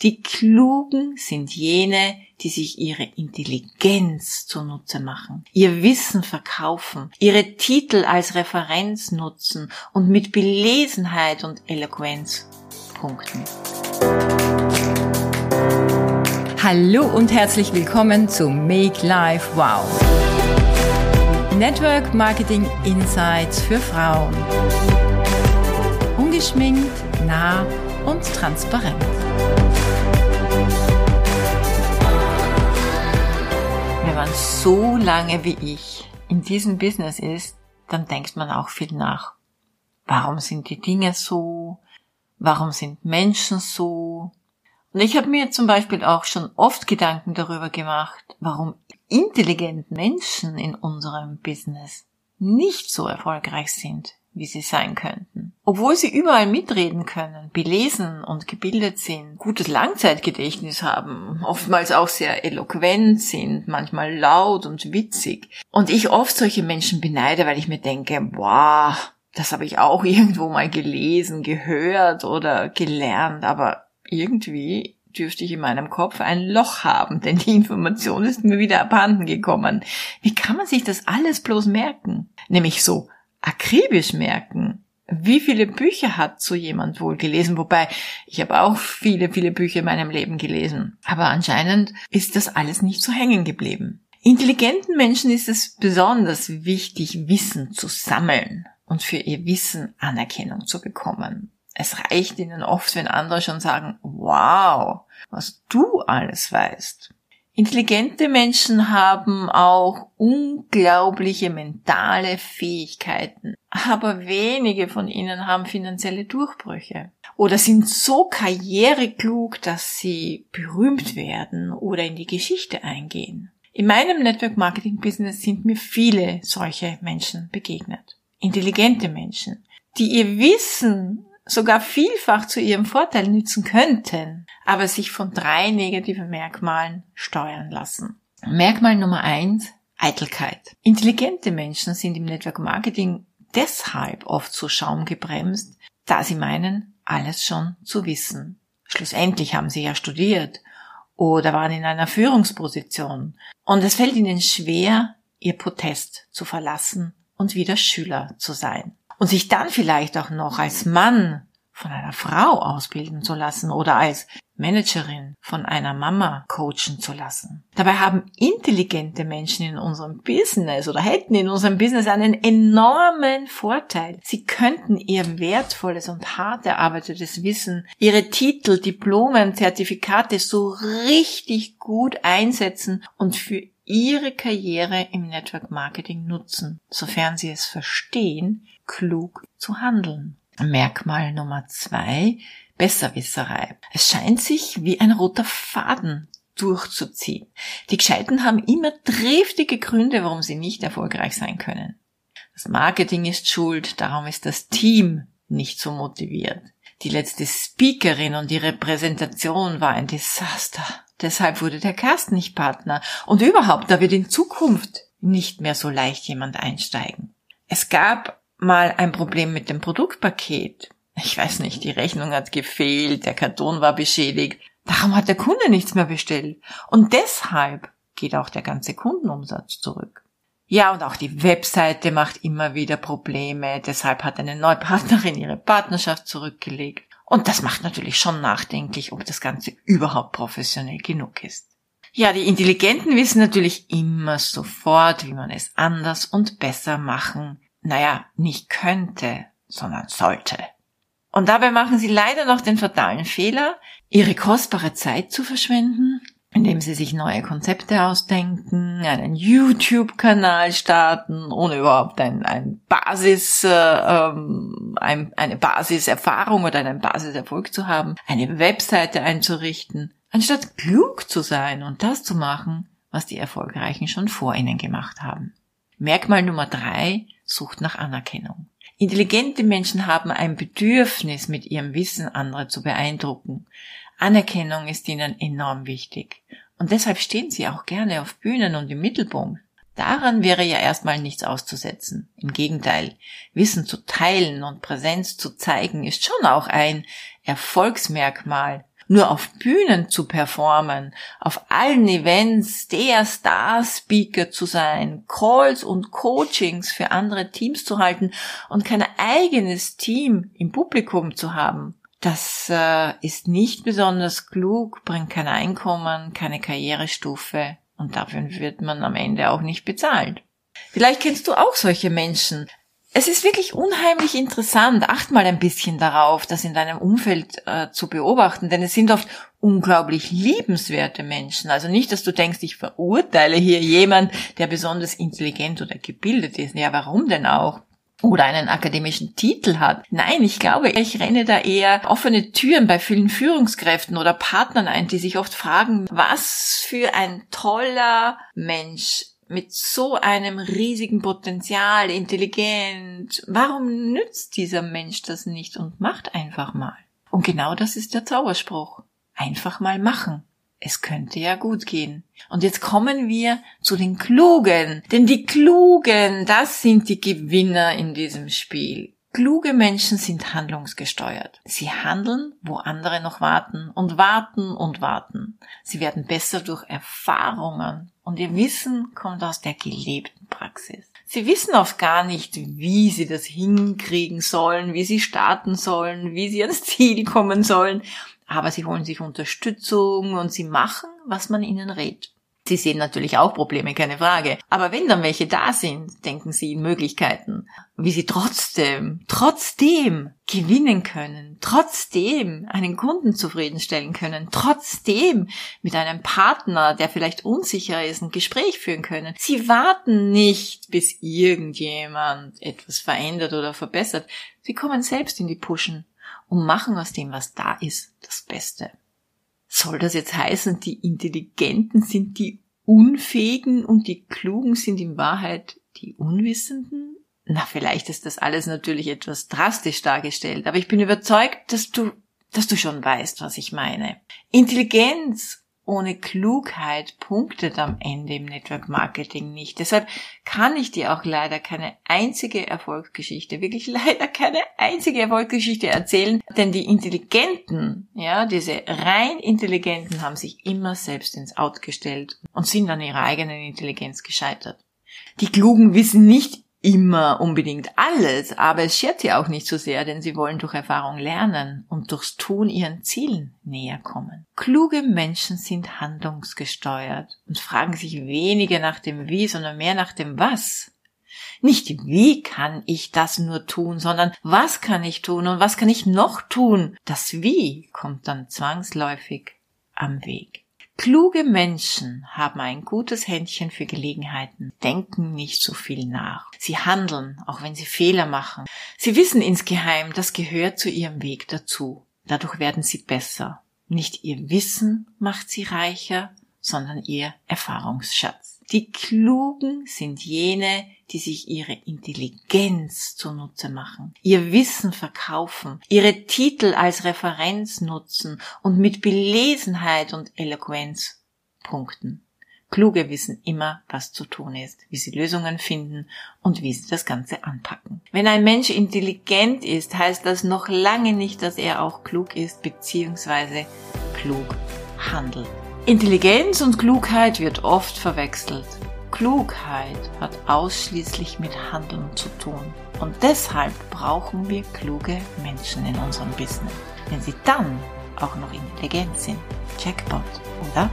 Die Klugen sind jene, die sich ihre Intelligenz zunutze machen, ihr Wissen verkaufen, ihre Titel als Referenz nutzen und mit Belesenheit und Eloquenz punkten. Hallo und herzlich willkommen zu Make Life Wow. Network Marketing Insights für Frauen. Ungeschminkt, nah und transparent. Man so lange wie ich in diesem Business ist, dann denkt man auch viel nach. Warum sind die Dinge so? Warum sind Menschen so? Und ich habe mir zum Beispiel auch schon oft Gedanken darüber gemacht, warum intelligente Menschen in unserem Business nicht so erfolgreich sind, wie sie sein könnten. Obwohl sie überall mitreden können, belesen und gebildet sind, gutes Langzeitgedächtnis haben, oftmals auch sehr eloquent sind, manchmal laut und witzig. Und ich oft solche Menschen beneide, weil ich mir denke, wow, das habe ich auch irgendwo mal gelesen, gehört oder gelernt, aber irgendwie dürfte ich in meinem Kopf ein Loch haben, denn die Information ist mir wieder abhanden gekommen. Wie kann man sich das alles bloß merken? Nämlich so, akribisch merken. Wie viele Bücher hat so jemand wohl gelesen? Wobei, ich habe auch viele, viele Bücher in meinem Leben gelesen. Aber anscheinend ist das alles nicht so hängen geblieben. Intelligenten Menschen ist es besonders wichtig, Wissen zu sammeln und für ihr Wissen Anerkennung zu bekommen. Es reicht ihnen oft, wenn andere schon sagen, wow, was du alles weißt. Intelligente Menschen haben auch unglaubliche mentale Fähigkeiten, aber wenige von ihnen haben finanzielle Durchbrüche oder sind so karriereklug, dass sie berühmt werden oder in die Geschichte eingehen. In meinem Network Marketing Business sind mir viele solche Menschen begegnet. Intelligente Menschen, die ihr Wissen sogar vielfach zu ihrem Vorteil nützen könnten, aber sich von drei negativen Merkmalen steuern lassen. Merkmal Nummer eins, Eitelkeit. Intelligente Menschen sind im Network Marketing deshalb oft so schaumgebremst, da sie meinen, alles schon zu wissen. Schlussendlich haben sie ja studiert oder waren in einer Führungsposition und es fällt ihnen schwer, ihr Protest zu verlassen und wieder Schüler zu sein und sich dann vielleicht auch noch als Mann von einer Frau ausbilden zu lassen oder als Managerin von einer Mama coachen zu lassen. Dabei haben intelligente Menschen in unserem Business oder hätten in unserem Business einen enormen Vorteil. Sie könnten ihr wertvolles und hart erarbeitetes Wissen, ihre Titel, Diplomen, Zertifikate so richtig gut einsetzen und für ihre Karriere im Network Marketing nutzen, sofern sie es verstehen, klug zu handeln. Merkmal Nummer zwei, Besserwisserei. Es scheint sich wie ein roter Faden durchzuziehen. Die Gescheiten haben immer triftige Gründe, warum sie nicht erfolgreich sein können. Das Marketing ist schuld, darum ist das Team nicht so motiviert. Die letzte Speakerin und ihre Präsentation war ein Desaster. Deshalb wurde der Cast nicht Partner. Und überhaupt, da wird in Zukunft nicht mehr so leicht jemand einsteigen. Es gab mal ein Problem mit dem Produktpaket. Ich weiß nicht, die Rechnung hat gefehlt, der Karton war beschädigt. Darum hat der Kunde nichts mehr bestellt. Und deshalb geht auch der ganze Kundenumsatz zurück. Ja, und auch die Webseite macht immer wieder Probleme. Deshalb hat eine neue Partnerin ihre Partnerschaft zurückgelegt. Und das macht natürlich schon nachdenklich, ob das Ganze überhaupt professionell genug ist. Ja, die Intelligenten wissen natürlich immer sofort, wie man es anders und besser machen naja, nicht könnte, sondern sollte. Und dabei machen sie leider noch den fatalen Fehler, ihre kostbare Zeit zu verschwenden, indem sie sich neue Konzepte ausdenken, einen YouTube-Kanal starten, ohne überhaupt ein, ein Basis, äh, ähm, ein, eine Basiserfahrung oder einen Basiserfolg zu haben, eine Webseite einzurichten, anstatt klug zu sein und das zu machen, was die Erfolgreichen schon vor ihnen gemacht haben. Merkmal Nummer drei, sucht nach Anerkennung. Intelligente Menschen haben ein Bedürfnis, mit ihrem Wissen andere zu beeindrucken. Anerkennung ist ihnen enorm wichtig. Und deshalb stehen sie auch gerne auf Bühnen und im Mittelpunkt. Daran wäre ja erstmal nichts auszusetzen. Im Gegenteil, Wissen zu teilen und Präsenz zu zeigen ist schon auch ein Erfolgsmerkmal. Nur auf Bühnen zu performen, auf allen Events der Star-Speaker zu sein, Calls und Coachings für andere Teams zu halten und kein eigenes Team im Publikum zu haben. Das äh, ist nicht besonders klug, bringt kein Einkommen, keine Karrierestufe und dafür wird man am Ende auch nicht bezahlt. Vielleicht kennst du auch solche Menschen. Es ist wirklich unheimlich interessant. Acht mal ein bisschen darauf, das in deinem Umfeld äh, zu beobachten, denn es sind oft unglaublich liebenswerte Menschen. Also nicht, dass du denkst, ich verurteile hier jemand, der besonders intelligent oder gebildet ist. Ja, warum denn auch? Oder einen akademischen Titel hat. Nein, ich glaube, ich renne da eher offene Türen bei vielen Führungskräften oder Partnern ein, die sich oft fragen, was für ein toller Mensch mit so einem riesigen Potenzial, intelligent. Warum nützt dieser Mensch das nicht und macht einfach mal? Und genau das ist der Zauberspruch. Einfach mal machen. Es könnte ja gut gehen. Und jetzt kommen wir zu den Klugen. Denn die Klugen, das sind die Gewinner in diesem Spiel. Kluge Menschen sind handlungsgesteuert. Sie handeln, wo andere noch warten und warten und warten. Sie werden besser durch Erfahrungen und ihr Wissen kommt aus der gelebten Praxis. Sie wissen oft gar nicht, wie sie das hinkriegen sollen, wie sie starten sollen, wie sie ans Ziel kommen sollen, aber sie holen sich Unterstützung und sie machen, was man ihnen rät. Sie sehen natürlich auch Probleme, keine Frage. Aber wenn dann welche da sind, denken Sie in Möglichkeiten, wie Sie trotzdem, trotzdem gewinnen können, trotzdem einen Kunden zufriedenstellen können, trotzdem mit einem Partner, der vielleicht unsicher ist, ein Gespräch führen können. Sie warten nicht, bis irgendjemand etwas verändert oder verbessert. Sie kommen selbst in die Pushen und machen aus dem, was da ist, das Beste. Soll das jetzt heißen, die Intelligenten sind die Unfähigen und die Klugen sind in Wahrheit die Unwissenden? Na, vielleicht ist das alles natürlich etwas drastisch dargestellt, aber ich bin überzeugt, dass du, dass du schon weißt, was ich meine. Intelligenz ohne Klugheit punktet am Ende im Network Marketing nicht. Deshalb kann ich dir auch leider keine einzige Erfolgsgeschichte, wirklich leider keine einzige Erfolgsgeschichte erzählen, denn die Intelligenten, ja, diese rein Intelligenten haben sich immer selbst ins Out gestellt und sind an ihrer eigenen Intelligenz gescheitert. Die Klugen wissen nicht immer unbedingt alles, aber es schert sie auch nicht so sehr, denn sie wollen durch Erfahrung lernen und durchs Tun ihren Zielen näher kommen. Kluge Menschen sind handlungsgesteuert und fragen sich weniger nach dem Wie, sondern mehr nach dem Was. Nicht wie kann ich das nur tun, sondern was kann ich tun und was kann ich noch tun? Das Wie kommt dann zwangsläufig am Weg. Kluge Menschen haben ein gutes Händchen für Gelegenheiten, denken nicht so viel nach. Sie handeln, auch wenn sie Fehler machen. Sie wissen insgeheim, das gehört zu ihrem Weg dazu. Dadurch werden sie besser. Nicht ihr Wissen macht sie reicher, sondern ihr Erfahrungsschatz. Die Klugen sind jene, die sich ihre Intelligenz zunutze machen, ihr Wissen verkaufen, ihre Titel als Referenz nutzen und mit Belesenheit und Eloquenz punkten. Kluge wissen immer, was zu tun ist, wie sie Lösungen finden und wie sie das Ganze anpacken. Wenn ein Mensch intelligent ist, heißt das noch lange nicht, dass er auch klug ist bzw. klug handelt. Intelligenz und Klugheit wird oft verwechselt. Klugheit hat ausschließlich mit Handeln zu tun. Und deshalb brauchen wir kluge Menschen in unserem Business. Wenn sie dann auch noch intelligent sind. Jackpot, oder?